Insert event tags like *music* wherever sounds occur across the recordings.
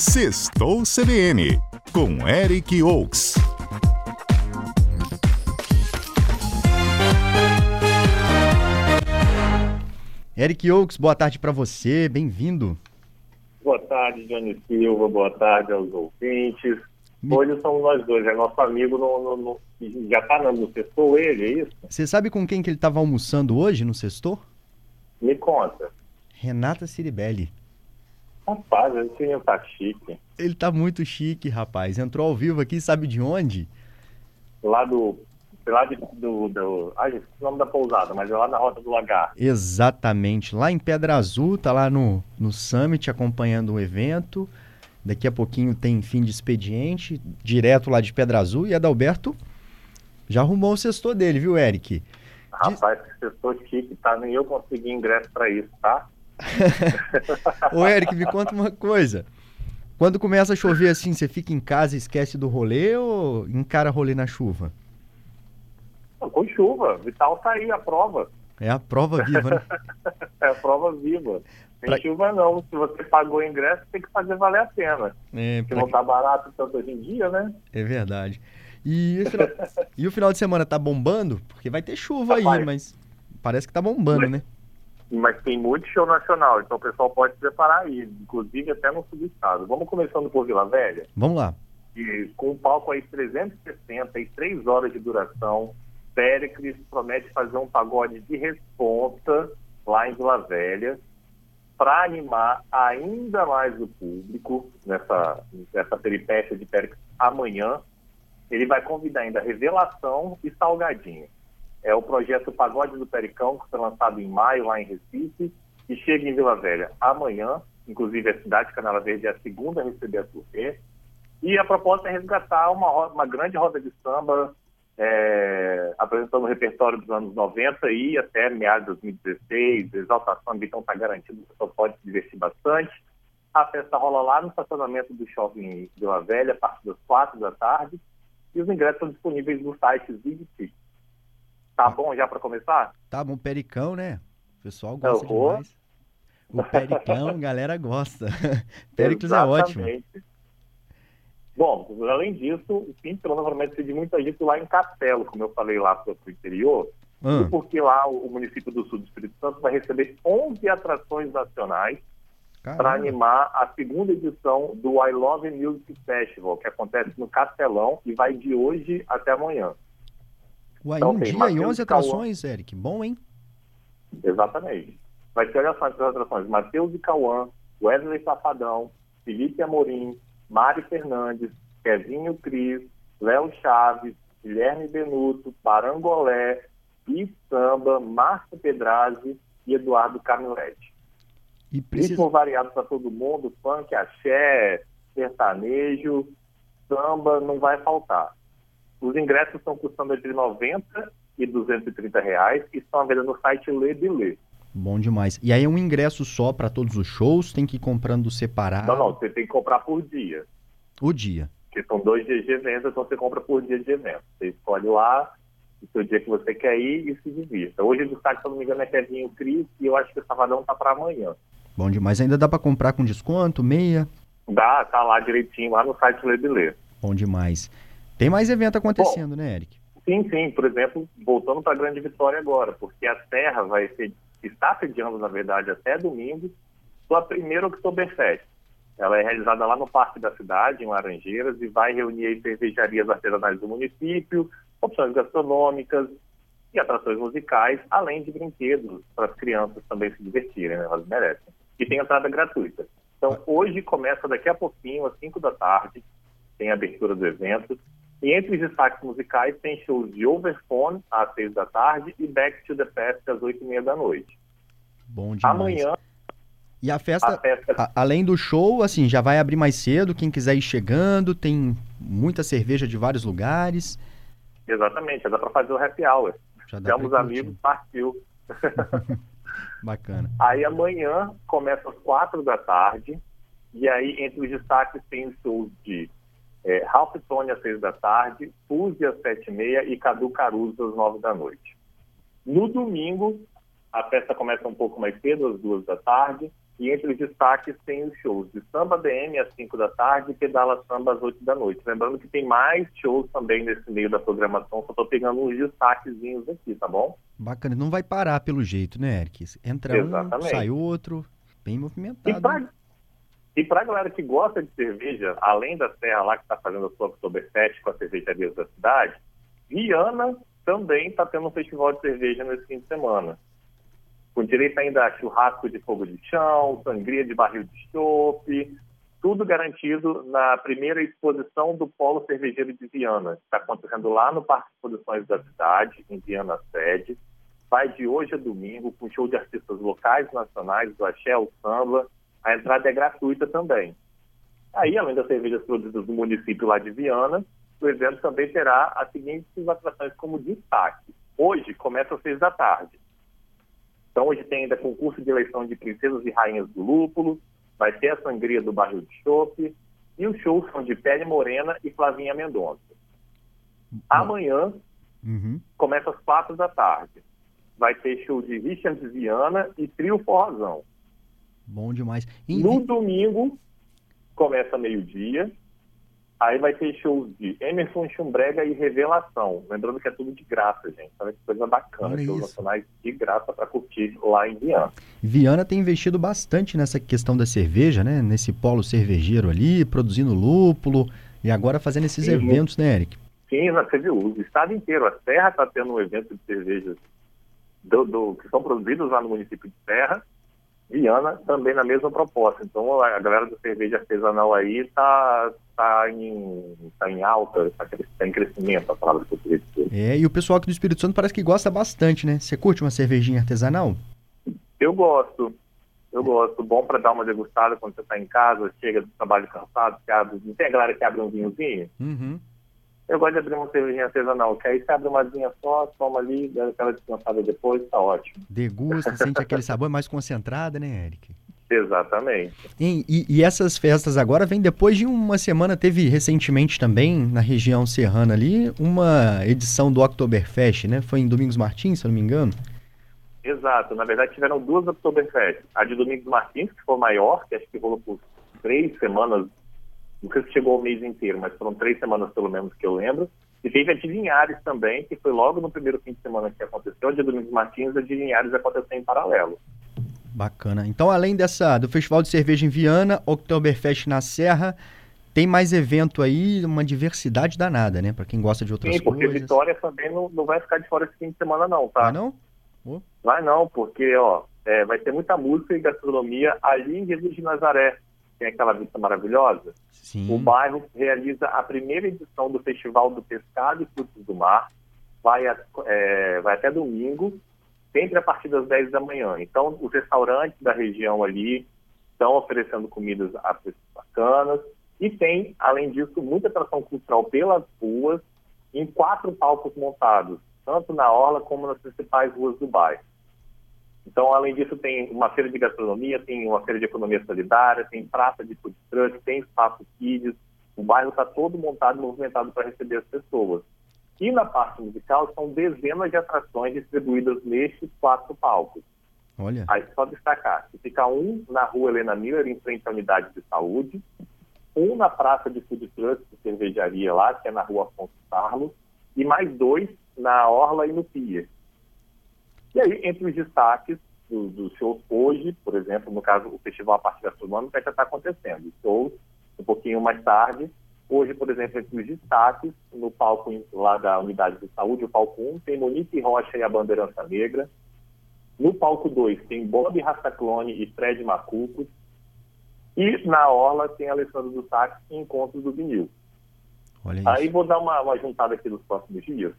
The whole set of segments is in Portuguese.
Sextou CBN, com Eric Oaks. Eric Oaks, boa tarde para você, bem-vindo. Boa tarde, Johnny Silva, boa tarde aos ouvintes. Hoje somos nós dois, é nosso amigo no, no, no, já tá no sextou ele, é isso? Você sabe com quem que ele estava almoçando hoje no sextou? Me conta. Renata Ciribelli. Rapaz, esse tá chique. Ele tá muito chique, rapaz. Entrou ao vivo aqui, sabe de onde? Lá do. Lá de, do. do ai, esqueci o nome da pousada, mas é lá na Rota do Lagar. Exatamente. Lá em Pedra Azul, tá lá no, no Summit acompanhando o evento. Daqui a pouquinho tem fim de expediente, direto lá de Pedra Azul. E Adalberto já arrumou o sextor dele, viu, Eric? Rapaz, que sextor chique, tá? Nem eu consegui ingresso pra isso, tá? *laughs* Ô, Eric, me conta uma coisa. Quando começa a chover assim, você fica em casa e esquece do rolê ou encara rolê na chuva? Com chuva. Vital tá aí, a prova. É a prova viva, né? *laughs* é a prova viva. Sem pra... chuva não. Se você pagou o ingresso, tem que fazer valer a pena. É, Porque pra... não tá barato tanto hoje em dia, né? É verdade. E o final, *laughs* e o final de semana tá bombando? Porque vai ter chuva Rapaz, aí, mas parece que tá bombando, né? Mas tem muito show nacional, então o pessoal pode se preparar aí, inclusive até no subestado. Vamos começando por Vila Velha? Vamos lá. E, com um palco aí 360 e 3 horas de duração, Péricles promete fazer um pagode de responsa lá em Vila Velha para animar ainda mais o público nessa, nessa peripécia de Péricles amanhã. Ele vai convidar ainda Revelação e Salgadinho. É o projeto Pagode do Pericão, que foi lançado em maio lá em Recife, e chega em Vila Velha amanhã. Inclusive, a cidade de Canela Verde é a segunda a receber a turnê. E a proposta é resgatar uma, uma grande roda de samba, é, apresentando o repertório dos anos 90 e até meados de 2016. Exaltação então está garantido, o pessoal pode se divertir bastante. A festa rola lá no estacionamento do shopping Vila Velha, a partir das quatro da tarde. E os ingressos são disponíveis no site Zig Tá bom já para começar? Tá bom, Pericão, né? O pessoal gosta demais. O Pericão, galera gosta. *laughs* Pericles é ótimo. Bom, além disso, o semana promete ser de muita gente lá em Castelo, como eu falei lá para o interior, hum. porque lá o, município do sul do Espírito Santo vai receber 11 atrações nacionais para animar a segunda edição do I Love Music Festival, que acontece no Castelão e vai de hoje até amanhã. Uai, então, um dia Mateus e 11 atrações, Cauã. Eric. Bom, hein? Exatamente. Vai ter, olha só, as atrações. Matheus e Cauã, Wesley Safadão, Felipe Amorim, Mari Fernandes, Kevinho Cris, Léo Chaves, Guilherme Benuto, Parangolé, Pi Samba, Márcio Pedrazzi e Eduardo Camilete. E precisa... Ritmo variado para todo mundo, funk, axé, sertanejo, samba, não vai faltar. Os ingressos estão custando entre 90 e 230 reais e estão à venda no site Lê de Lê. Bom demais. E aí é um ingresso só para todos os shows? Tem que ir comprando separado? Não, não. Você tem que comprar por dia. O dia? Porque são dois dias de evento, então você compra por dia de evento. Você escolhe lá o seu dia que você quer ir e se divirta. Hoje o destaque, se não me engano, é Kevinho Cris e eu acho que o Sabadão tá para amanhã. Bom demais. Ainda dá para comprar com desconto, meia? Dá, tá lá direitinho, lá no site Lê de Lê. Bom demais. Tem mais evento acontecendo, Bom, né, Eric? Sim, sim. Por exemplo, voltando para a Grande Vitória agora, porque a Serra vai ser, está sediando, na verdade, até domingo, sua primeira Oktoberfest. Ela é realizada lá no Parque da Cidade, em Laranjeiras, e vai reunir cervejarias artesanais do município, opções gastronômicas e atrações musicais, além de brinquedos para as crianças também se divertirem, né? elas merecem. E tem entrada gratuita. Então, hoje começa daqui a pouquinho, às 5 da tarde, tem a abertura do evento. E entre os destaques musicais tem shows de Overphone às seis da tarde e Back to the Past às oito e meia da noite. Bom demais. Amanhã. E a festa, a festa... A, além do show, assim, já vai abrir mais cedo. Quem quiser ir chegando, tem muita cerveja de vários lugares. Exatamente, já dá para fazer o happy hour. Já dá Temos amigos, partiu. *laughs* Bacana. Aí amanhã começa às quatro da tarde. E aí, entre os destaques, tem shows de é, Ralph Tony às seis da tarde, Fuse às sete e meia e Cadu Caruso às nove da noite. No domingo, a festa começa um pouco mais cedo, às duas da tarde, E entre os destaques tem os shows de Samba DM às 5 da tarde e Pedala Samba às 8 da noite. Lembrando que tem mais shows também nesse meio da programação, só estou pegando uns destaquezinhos aqui, tá bom? Bacana, não vai parar pelo jeito, né, Eric? Entra Exatamente. um, sai outro, bem movimentado. E para a galera que gosta de cerveja, além da Serra lá que está fazendo a sua Oktoberfest com as cervejarias da cidade, Viana também está tendo um festival de cerveja nesse fim de semana com direito ainda a churrasco de fogo de chão, sangria de barril de chope, tudo garantido na primeira exposição do Polo Cervejeiro de Viana, que está acontecendo lá no Parque de Exposições da cidade, em Viana Sede. Vai de hoje a domingo, com show de artistas locais, nacionais, do axé, o samba. A entrada é gratuita também. Aí, além das cervejas produzidas no município lá de Viana, o evento também terá as seguintes atrações como destaque. Hoje começa às seis da tarde então, hoje tem ainda concurso de eleição de princesas e rainhas do lúpulo, vai ter a sangria do barril de chope, e os shows são de Pele Morena e Flavinha Mendonça. Amanhã, uhum. começa às quatro da tarde. Vai ter show de Richard Viana e Trio Forrozão. Bom demais. No domingo, começa meio-dia, Aí vai ter shows de Emerson Chumbrega e Revelação. Lembrando que é tudo de graça, gente. Olha que coisa bacana. Olha shows isso. nacionais de graça para curtir lá em Viana. Viana tem investido bastante nessa questão da cerveja, né? Nesse polo cervejeiro ali, produzindo lúpulo e agora fazendo esses Sim. eventos, né, Eric? Sim, na CVU. O estado inteiro. A Serra está tendo um evento de cervejas do, do, que são produzidos lá no município de Serra Viana também na mesma proposta. Então a galera da cerveja artesanal aí está tá em, tá em alta, está tá em crescimento, a palavra que eu queria dizer. É, e o pessoal aqui do Espírito Santo parece que gosta bastante, né? Você curte uma cervejinha artesanal? Eu gosto. Eu gosto. Bom para dar uma degustada quando você está em casa, chega do trabalho cansado, que abre, não tem a galera que abre um vinhozinho? Uhum. Eu gosto de abrir uma cervejinha artesanal, que aí você abre uma vinha só, toma ali, dá aquela descansada depois, tá ótimo. Degusta, sente aquele sabor mais concentrado, né, Eric? Exatamente. E, e, e, essas festas agora vêm depois de uma semana, teve recentemente também, na região serrana ali, uma edição do Oktoberfest, né? Foi em Domingos Martins, se eu não me engano. Exato, na verdade tiveram duas Oktoberfest. A de Domingos Martins, que foi maior, que acho que rolou por três semanas não sei se chegou ao mês inteiro, mas foram três semanas pelo menos que eu lembro. E teve a de Linhares também, que foi logo no primeiro fim de semana que aconteceu. A de Domingos Martins, a de Linhares aconteceu em paralelo. Bacana. Então, além dessa do Festival de Cerveja em Viana, Oktoberfest na Serra, tem mais evento aí, uma diversidade danada, né? Para quem gosta de outras Sim, porque coisas. Vitória também não, não vai ficar de fora esse fim de semana, não, tá? Vai não? Oh. Vai não, porque, ó, é, vai ter muita música e gastronomia ali em Jesus de Nazaré tem aquela vista maravilhosa, Sim. o bairro realiza a primeira edição do Festival do Pescado e Frutos do Mar, vai, é, vai até domingo, sempre a partir das 10 da manhã. Então, os restaurantes da região ali estão oferecendo comidas a preços bacanas, e tem, além disso, muita atração cultural pelas ruas, em quatro palcos montados, tanto na orla como nas principais ruas do bairro. Então, além disso, tem uma feira de gastronomia, tem uma feira de economia solidária, tem praça de food truck, tem espaço kids. O bairro está todo montado e movimentado para receber as pessoas. E na parte musical, são dezenas de atrações distribuídas nestes quatro palcos. Olha. Aí só destacar que fica um na rua Helena Miller, em frente à unidade de saúde, um na praça de food truck, de cervejaria lá, que é na rua Afonso Carlos, e mais dois na Orla e no Pier. E aí, entre os destaques dos do shows hoje, por exemplo, no caso, o Festival A Parte Gastronômica já está acontecendo. Shows um pouquinho mais tarde. Hoje, por exemplo, entre os destaques, no palco lá da Unidade de Saúde, o palco 1, tem Monique Rocha e a Bandeirança Negra. No palco 2 tem Bob Rastaclone e Fred Macuco. E na Orla tem Alessandro do Sax e Encontros do Vinil. Aí vou dar uma, uma juntada aqui nos próximos dias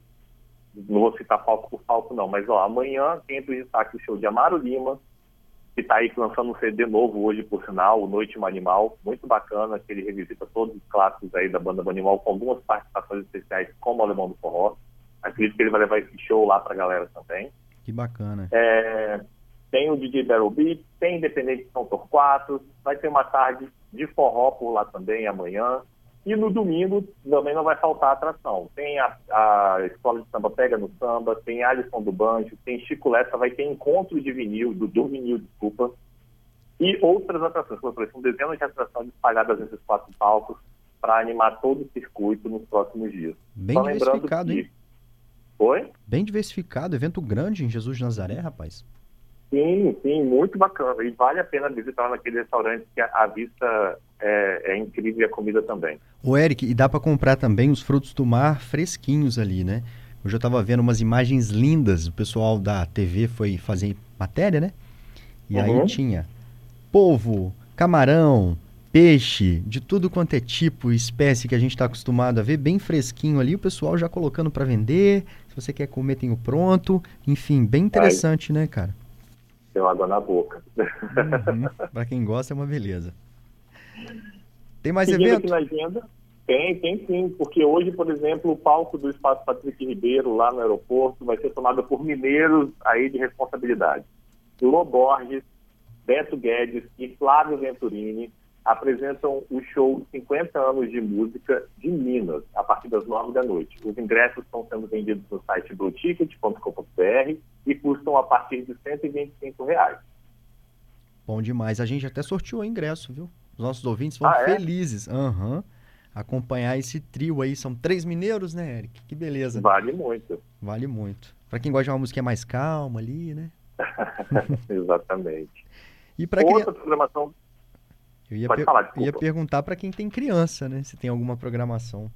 não vou citar palco por palco não, mas ó, amanhã tem entre os destaques o show de Amaro Lima, que está aí lançando um CD novo hoje, por sinal, o Noite Animal, muito bacana, que ele revisita todos os clássicos aí da banda Animal, com algumas participações especiais como o Alemão do Forró. Acredito que ele vai levar esse show lá para a galera também. Que bacana. É, tem o DJ Battle Beat, tem Independente São Torquato, vai ter uma tarde de forró por lá também amanhã. E no domingo também não vai faltar atração. Tem a, a Escola de Samba Pega no Samba, tem Alisson do Banjo, tem Chico Lessa, vai ter encontro de vinil, do, do vinil, desculpa. E outras atrações, como eu falei, são dezenas de atrações espalhadas nesses quatro palcos para animar todo o circuito nos próximos dias. Bem Só diversificado, que... hein? Oi? Bem diversificado, evento grande em Jesus de Nazaré, rapaz. Sim, sim, muito bacana. E vale a pena visitar naquele restaurante que a, a vista é, é, incrível e a comida também. O Eric, e dá para comprar também os frutos do mar fresquinhos ali, né? Eu já estava vendo umas imagens lindas, o pessoal da TV foi fazer matéria, né? E Uhum. aí tinha polvo, camarão, peixe, de tudo quanto é tipo, espécie que a gente está acostumado a ver, bem fresquinho ali, o pessoal já colocando para vender. Se você quer comer, tem o pronto. Enfim, bem interessante, né, cara? Deu água na boca. Uhum. Para quem gosta, é uma beleza. Tem mais Seguindo evento? na agenda, tem, tem sim, porque hoje, por exemplo, o palco do Espaço Patrick Ribeiro, lá no aeroporto, vai ser tomado por mineiros aí de responsabilidade. Lô Borges, Beto Guedes e Flávio Venturini apresentam o show 50 anos de música de Minas, a partir das 9 da noite. Os ingressos estão sendo vendidos no site blueticket.com.br e custam a partir de 125 reais. Bom demais. A gente até sorteou o ingresso, viu? Os nossos ouvintes vão Ah, é? felizes. Aham. Acompanhar esse trio aí. São três mineiros, né, Eric? Que beleza. Vale muito. Vale muito. Pra quem gosta de uma música mais calma ali, né? *laughs* Exatamente. *laughs* E para quem. Outra programação Eu ia, Pode falar, desculpa. ia perguntar pra quem tem criança, né? Se tem alguma programação.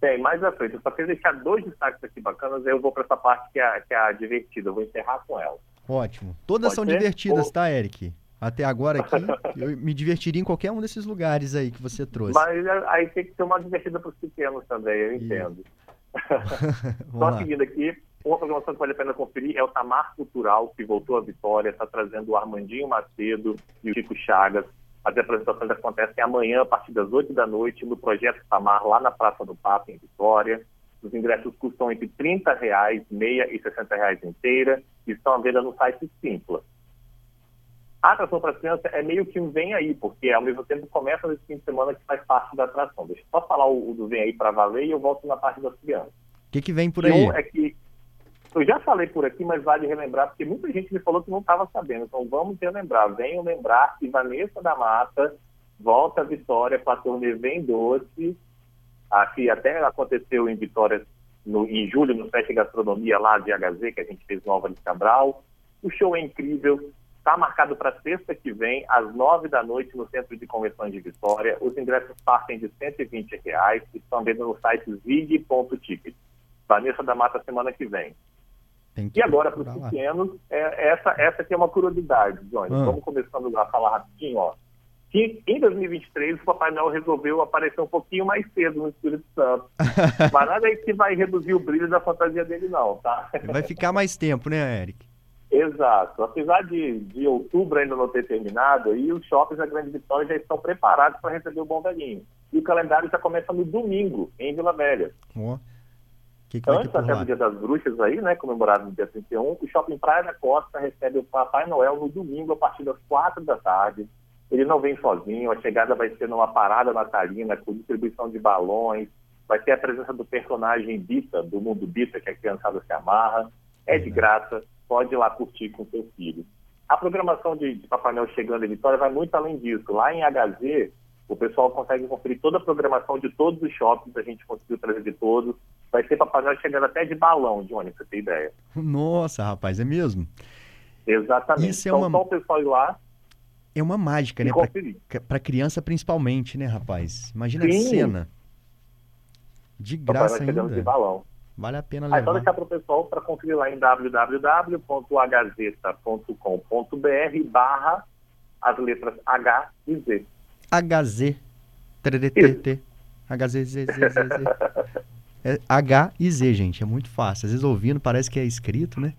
Tem, mais à frente. Eu só queria deixar dois destaques aqui bacanas, aí eu vou para essa parte que é, que é a divertida. Eu vou encerrar com ela. Ótimo. Todas Pode são ser? divertidas, Ou- tá, Eric? Até agora aqui, *laughs* eu me divertiria em qualquer um desses lugares aí que você trouxe. Mas é, aí tem que ter uma divertida para os pequenos também, eu entendo. *laughs* *laughs* Vamos Só seguindo aqui, uma programação que vale a pena conferir é o Tamar Cultural, que voltou à vitória, está trazendo o Armandinho Macedo e o Chico Chagas. As apresentações acontecem amanhã, a partir das 8 da noite, no Projeto Tamar, lá na Praça do Papo, em Vitória. Os ingressos custam entre 30 reais, meia e 60 reais inteira, e estão à venda no site Simpla. A atração para criança é meio que um vem aí, porque ao mesmo tempo começa nesse fim de semana que faz parte da atração. Deixa eu só falar o, do vem aí para valer e eu volto na parte das crianças. O que, que vem por aí? um é que eu já falei por aqui, mas vale relembrar, porque muita gente me falou que não estava sabendo. Então vamos relembrar. Venham lembrar que Vanessa da Mata volta à Vitória com a turnê Vem Doce, a que até aconteceu em Vitória no- em julho, no Festa Gastronomia lá de HZ, que a gente fez no Álvares Cabral. O show é incrível. Está marcado para sexta que vem, às nove da noite, no Centro de Convenções de Vitória. Os ingressos partem de 120 reais e estão vendo no site zig.ticket. Vanessa da Mata semana que vem. E agora, para os pequenos, é, essa, essa aqui é uma curiosidade, Johnny. Ah. Vamos começando a falar rapidinho, ó. Que em 2023 o Papai Noel resolveu aparecer um pouquinho mais cedo no Espírito Santo. *laughs* Mas nada aí que vai reduzir o brilho da fantasia dele, não, tá? Vai ficar mais tempo, né, Eric? Exato. Apesar de, de outubro ainda não ter terminado, aí os shoppings da Grande Vitória já estão preparados para receber o Bom Velhinho. E o calendário já começa no domingo, em Vila Velha. O que, que Antes até do Dia das Bruxas aí, né, comemorado no dia 31, o Shopping Praia da Costa recebe o Papai Noel no domingo a partir das quatro da tarde. Ele não vem sozinho, a chegada vai ser numa parada natalina com distribuição de balões, vai ter a presença do personagem Bita, do mundo Bita, que a criançada se amarra. É de graça, pode ir lá curtir com seu filho. A programação de, de Papai Noel chegando em Vitória vai muito além disso. Lá em HZ, o pessoal consegue conferir toda a programação de todos os shoppings, a gente conseguiu trazer de todos. Vai ser Papai Noel chegando até de balão, Johnny, pra você ter ideia. *laughs* Nossa, rapaz, é mesmo? Exatamente. Isso é então, uma- só o pessoal ir lá É uma mágica, né? Pra, criança principalmente, né, rapaz? Imagina a Sim. cena. De Papai graça chegando de ainda. balão. Vale a pena Aí só levar. deixar para o pessoal para conferir lá em www.agazeta.com.br barra as letras H e Z. HZ. TTT. HZZZZ. É H e Z, gente. É muito fácil. Às vezes ouvindo parece que é escrito, né?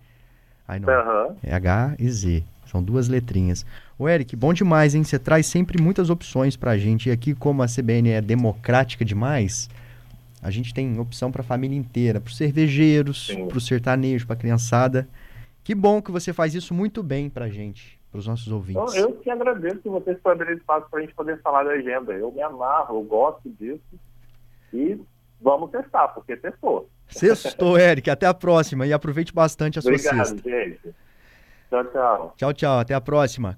Aí não. Aham. É H e Z. São duas letrinhas. Ô, Eric, bom demais, hein? Você traz sempre muitas opções pra gente. E aqui, como a CBN é democrática demais, a gente tem opção pra família inteira. Pros cervejeiros, Sim. pro sertanejo, pra criançada. Que bom que você faz isso muito bem pra gente, pros nossos ouvintes. eu que agradeço que vocês por abrirem espaço para a gente poder falar da agenda. Eu me amarro, eu gosto disso. E vamos testar, porque testou. Sextou, *laughs* Eric. Até a próxima. E aproveite bastante a sua Obrigado, sexta. gente. Tchau, tchau. Tchau, tchau. Até a próxima.